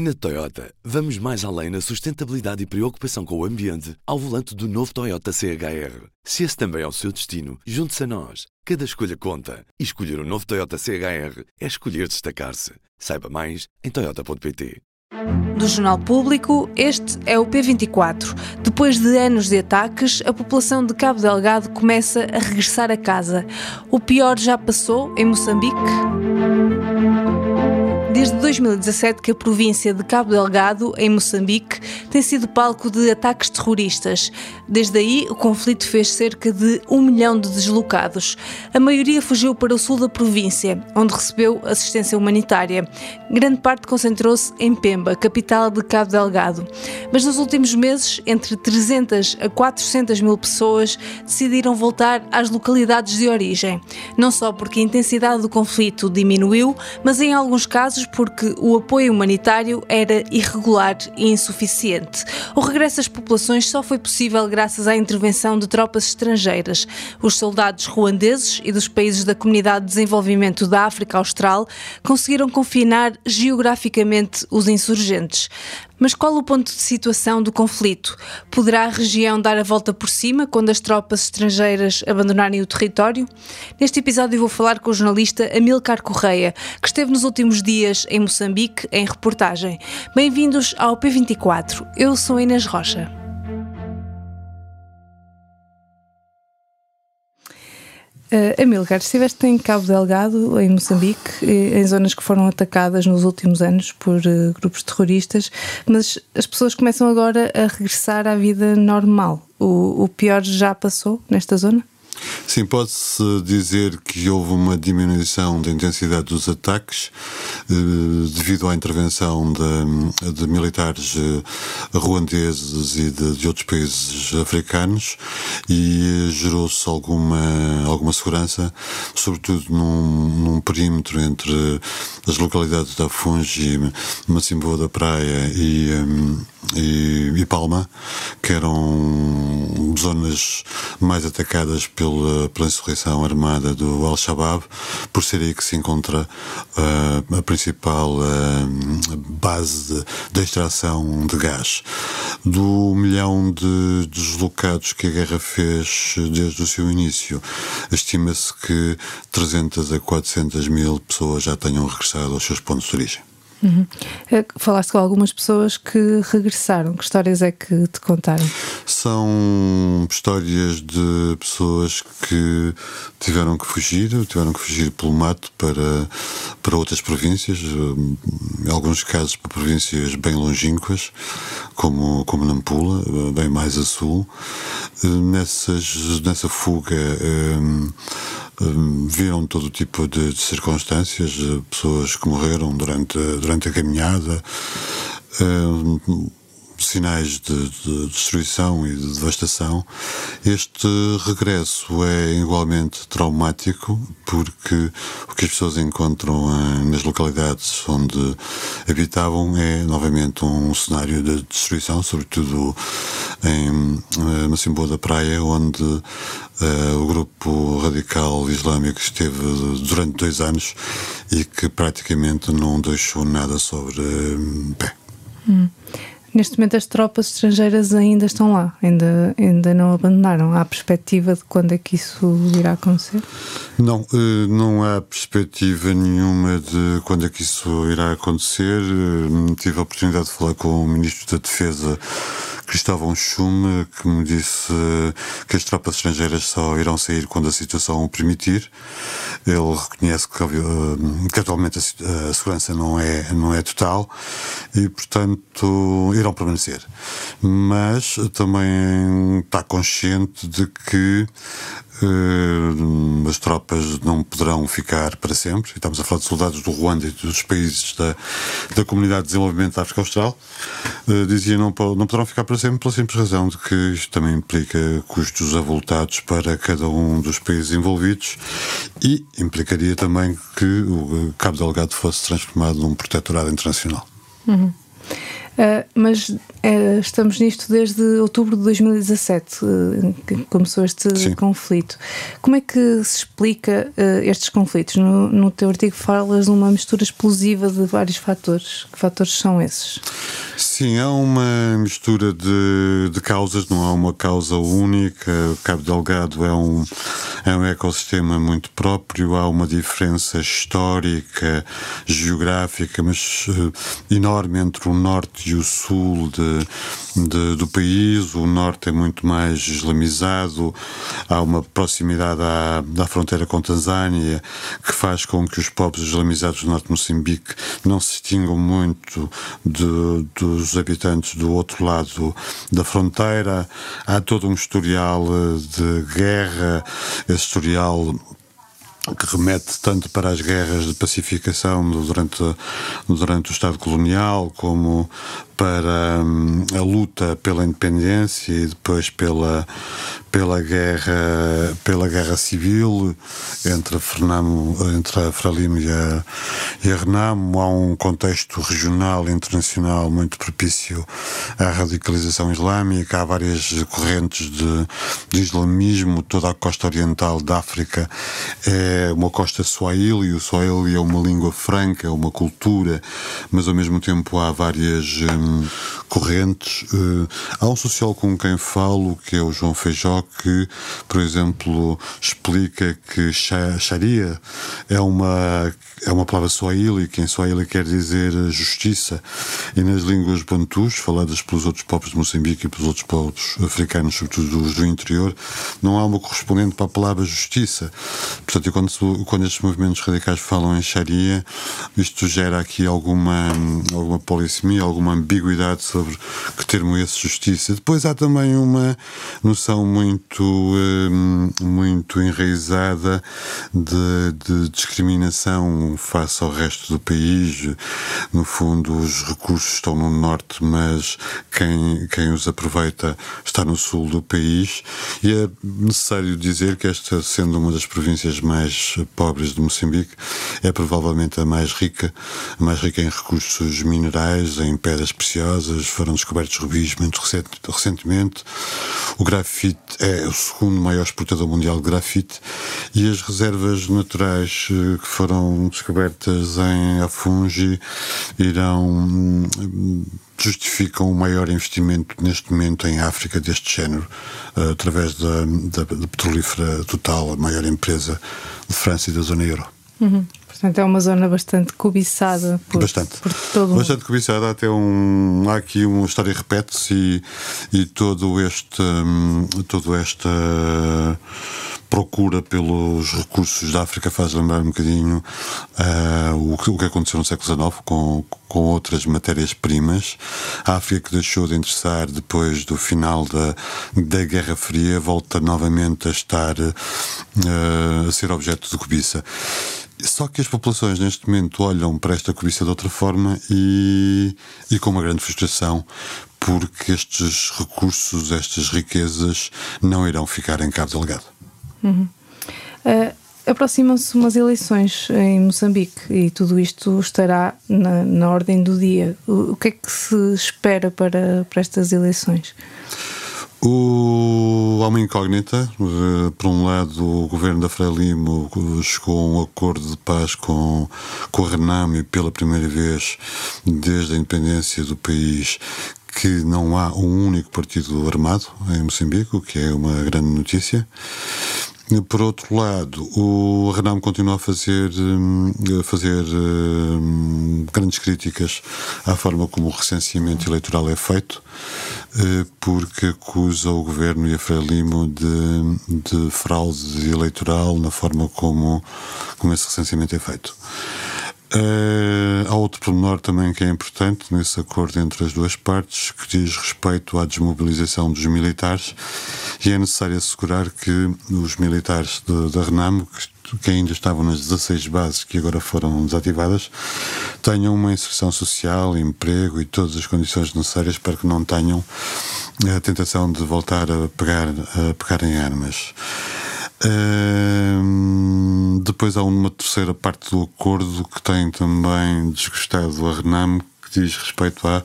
Na Toyota, vamos mais além na sustentabilidade e preocupação com o ambiente ao volante do novo Toyota CHR. Se esse também é o seu destino, junte-se a nós. Cada escolha conta. E escolher o um novo Toyota CHR é escolher destacar-se. Saiba mais em Toyota.pt. Do Jornal Público, este é o P24. Depois de anos de ataques, a população de Cabo Delgado começa a regressar a casa. O pior já passou em Moçambique? Desde 2017 que a província de Cabo Delgado, em Moçambique, tem sido palco de ataques terroristas. Desde aí, o conflito fez cerca de um milhão de deslocados. A maioria fugiu para o sul da província, onde recebeu assistência humanitária. Grande parte concentrou-se em Pemba, capital de Cabo Delgado. Mas nos últimos meses, entre 300 a 400 mil pessoas decidiram voltar às localidades de origem. Não só porque a intensidade do conflito diminuiu, mas em alguns casos porque o apoio humanitário era irregular e insuficiente. O regresso às populações só foi possível graças à intervenção de tropas estrangeiras. Os soldados ruandeses e dos países da Comunidade de Desenvolvimento da África Austral conseguiram confinar geograficamente os insurgentes. Mas qual o ponto de situação do conflito? Poderá a região dar a volta por cima quando as tropas estrangeiras abandonarem o território? Neste episódio vou falar com o jornalista Amilcar Correia, que esteve nos últimos dias em Moçambique em reportagem. Bem-vindos ao P24. Eu sou Inês Rocha. Uh, Amilcar, estiveste em Cabo Delgado, em Moçambique, em zonas que foram atacadas nos últimos anos por uh, grupos terroristas, mas as pessoas começam agora a regressar à vida normal. O, o pior já passou nesta zona? Sim, pode-se dizer que houve uma diminuição da intensidade dos ataques eh, devido à intervenção de, de militares eh, ruandeses e de, de, outros países africanos e gerou-se alguma, alguma segurança, sobretudo num, num, perímetro entre as localidades da Fungi, Macimboa da Praia e, e, e Palma, que eram zonas mais atacadas pelo pela, insurreição armada do Al-Shabaab, por ser aí que se encontra uh, a principal uh, base de, de, extração de gás. Do milhão de deslocados que a guerra fez desde o seu início, estima-se que 300 a 400 mil pessoas já tenham regressado aos seus pontos de origem. Uhum. Eh, falaste com algumas pessoas que regressaram. Que histórias é que te contaram? São histórias de pessoas que tiveram que fugir, tiveram que fugir pelo mato para, para outras províncias, eh, em alguns casos para províncias bem longínquas, como, como Nampula, eh, bem mais a sul. Nessas, nessa fuga. Um, viram todo tipo de, de, circunstâncias, pessoas que morreram durante, durante a caminhada, sinais de, de, destruição e de devastação. Este regresso é igualmente traumático porque o que as pessoas encontram eh, nas localidades onde habitavam é novamente um cenário de destruição, sobretudo em uh, Macimboa da Praia, onde uh, o grupo radical islâmico esteve durante dois anos e que praticamente não deixou nada sobre pé. Hum. Neste momento as tropas estrangeiras ainda estão lá, ainda, ainda não abandonaram. Há perspectiva de quando é que isso irá acontecer? Não, eh, não há perspectiva nenhuma de quando é que isso irá acontecer. Eh, tive a oportunidade de falar com o Ministro da Defesa Cristóvão Schume, que me disse que as tropas estrangeiras só irão sair quando a situação o permitir. Ele reconhece que, eh, que atualmente a, a, segurança não é, não é total e, portanto, irão permanecer. Mas também está consciente de que Uh, as tropas não poderão ficar para sempre. Estamos a falar de soldados do Ruanda e dos países da, da Comunidade de Desenvolvimento da África Austral. Uh, dizia não, não poderão ficar para sempre pela simples razão de que isto também implica custos avultados para cada um dos países envolvidos e implicaria também que o Cabo Delgado fosse transformado num protetorado internacional. Uhum. Uh, mas uh, estamos nisto desde outubro de 2017, uh, que começou este Sim. conflito. Como é que se explica estes conflitos? No, no teu artigo falas de uma mistura explosiva de vários fatores. Que fatores são esses? Sim, há uma mistura de, de causas, não há uma causa única. O Cabo Delgado é um, é um ecossistema muito próprio, há uma diferença histórica, geográfica, mas enorme entre o norte e o sul de, de, do país. O norte é muito mais islamizado, há uma proximidade à, à fronteira com Tanzânia que faz com que os povos islamizados do norte de Moçambique não se distingam muito de, dos habitantes do outro lado da fronteira. Há todo um historial eh, de guerra, esse historial que remete tanto para as guerras de pacificação durante, durante o Estado colonial, como para hum, a luta pela independência e depois pela, pela, guerra, pela guerra civil entre Fernamo, entre a Frelimo e a, e a Renamo. Há um contexto regional e internacional muito propício à radicalização islâmica. Há várias correntes de, de islamismo. Toda a costa oriental da África é uma costa swahili. O swahili é uma língua franca, é uma cultura, mas ao mesmo tempo há várias hum, correntes. Uh, há um sociólogo com quem falo, que é o João Feijó, que, por exemplo, explica que Sharia é uma, é uma palavra swahili, que em swahili quer dizer justiça. E nas línguas bantus, faladas pelos outros povos de Moçambique e pelos outros povos africanos, sobretudo os do interior, não há uma correspondente para a palavra justiça. Portanto, quando, quando estes movimentos radicais falam em Sharia, isto gera aqui alguma, alguma polissemia, alguma ambiguidade ambiguidade sobre que termo é esse justiça. Depois há também uma noção muito, hum, muito enraizada de, de discriminação face ao resto do país. No fundo, os recursos estão no norte, mas quem, quem os aproveita está no sul do país. E é necessário dizer que esta, sendo uma das províncias mais pobres de Moçambique, é provavelmente a mais rica, a mais rica em recursos minerais, em pedras preciosas, foram descobertos rubis muito recentemente. O grafite é o segundo maior exportador mundial de grafite e as reservas naturais eh, que foram descobertas em Afungi irão hum, justificam o maior investimento neste momento em África deste género, eh, através da, da, da Petrolífera Total, a maior empresa de França e da zona euro. Uhum. Portanto, é uma zona bastante cobiçada por, bastante. por todo Bastante cobiçada, até um. Há aqui uma história repete-se e, e todo este. Hum, todo esta procura pelos recursos da África faz lembrar um bocadinho uh, o, que, o, que, aconteceu no século XIX com, com outras matérias-primas. A África que deixou de interessar depois do final da, da Guerra Fria volta novamente a estar uh, a ser objeto de cobiça. Só que as populações neste momento olham para esta cobiça de outra forma e, e com uma grande frustração, porque estes recursos, estas riquezas, não irão ficar em Cabo Delgado. Uhum. Uh, Aproximam-se umas eleições em Moçambique e tudo isto estará na, na ordem do dia. O, o que é que se espera para, para estas eleições? O, há uma incógnita. Por um lado, o governo da Frelimo chegou a um acordo de paz com, com a Renamo pela primeira vez desde a independência do país que não há um único partido armado em Moçambique, o que é uma grande notícia. Por outro lado, o Renamo continua a fazer, hum, a fazer hum, grandes críticas à forma como o recenseamento eleitoral é feito, eh, porque acusa o governo e a Frelimo de, de fraude eleitoral na forma como, como esse recenseamento é feito. Uh, há outro pormenor também que é importante nesse acordo entre as duas partes, que diz respeito à desmobilização dos militares, e é necessário assegurar que os militares da Renamo, que, que ainda estavam nas 16 bases que agora foram desativadas, tenham uma inserção social, emprego e todas as condições necessárias para que não tenham a tentação de voltar a pegar, a pegar em armas depois há uma terceira parte do acordo que tem também desgostado a Renam, que diz respeito à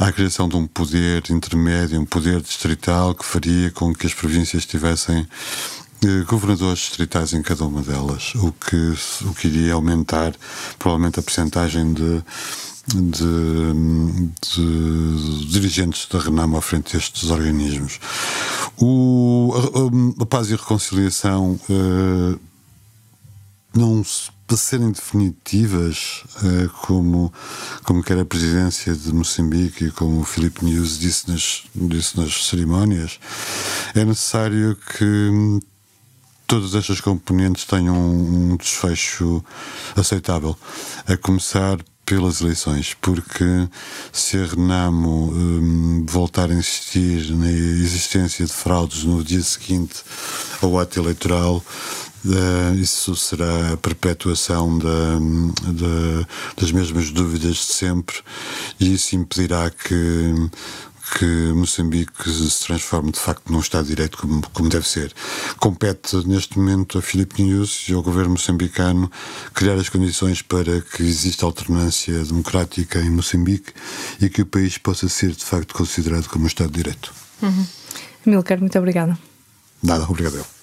à criação de um poder intermédio, um poder distrital que faria com que as províncias tivessem eh, governadores distritais em cada uma delas, o que, o que iria aumentar provavelmente a percentagem de, de, de, dirigentes da Renamo à frente destes organismos. O, a, a, paz e a reconciliação uh, não para serem definitivas, uh, como, como quer a presidência de Moçambique e como o Filipe News disse nas, disse nas cerimónias, é necessário que todas estas componentes tenham um, desfecho aceitável, a começar pelas eleições, porque se a Renamo um, voltar a insistir na existência de fraudes no dia seguinte ao ato eleitoral, Uh, isso será a perpetuação da, da, das mesmas dúvidas de sempre e isso impedirá que que Moçambique se transforme de facto num Estado de Direito como, como deve ser. Compete neste momento a Filipe News e ao governo moçambicano criar as condições para que exista alternância democrática em Moçambique e que o país possa ser de facto considerado como um Estado de Direito. Uhum. Milcar, muito obrigada. Nada, obrigado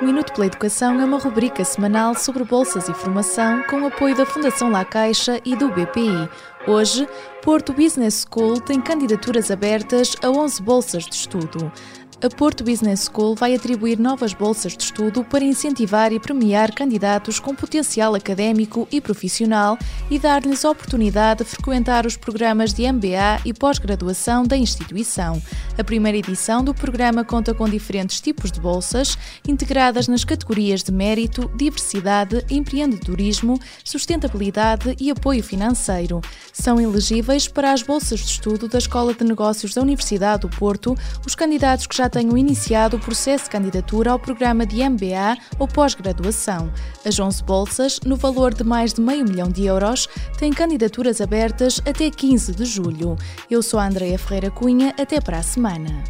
O Minuto pela Educação é uma rubrica semanal sobre bolsas e formação com apoio da Fundação La Caixa e do BPI. Hoje, Porto Business School tem candidaturas abertas a 11 bolsas de estudo a Porto Business School vai atribuir novas bolsas de estudo para incentivar e premiar candidatos com potencial académico e profissional e dar-lhes a oportunidade de frequentar os programas de MBA e pós-graduação da instituição. A primeira edição do programa conta com diferentes tipos de bolsas, integradas nas categorias de mérito, diversidade, empreendedorismo, sustentabilidade e apoio financeiro. São elegíveis para as bolsas de estudo da Escola de Negócios da Universidade do Porto os candidatos que já tenham iniciado o processo de candidatura ao programa de MBA ou pós-graduação. As 11 bolsas, no valor de mais de meio milhão de euros, têm candidaturas abertas até 15 de julho. Eu sou a Andreia Ferreira Cunha, até para a semana.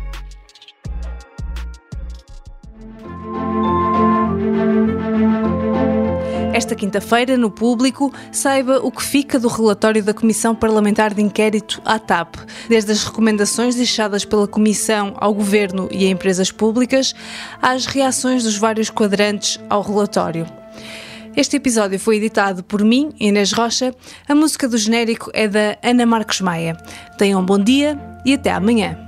Esta quinta-feira, no público, saiba o que fica do relatório da Comissão Parlamentar de Inquérito à TAP, desde as recomendações deixadas pela Comissão ao Governo e a empresas públicas, às reações dos vários quadrantes ao relatório. Este episódio foi editado por mim, Inês Rocha. A música do genérico é da Ana Marcos Maia. Tenham um bom dia e até amanhã.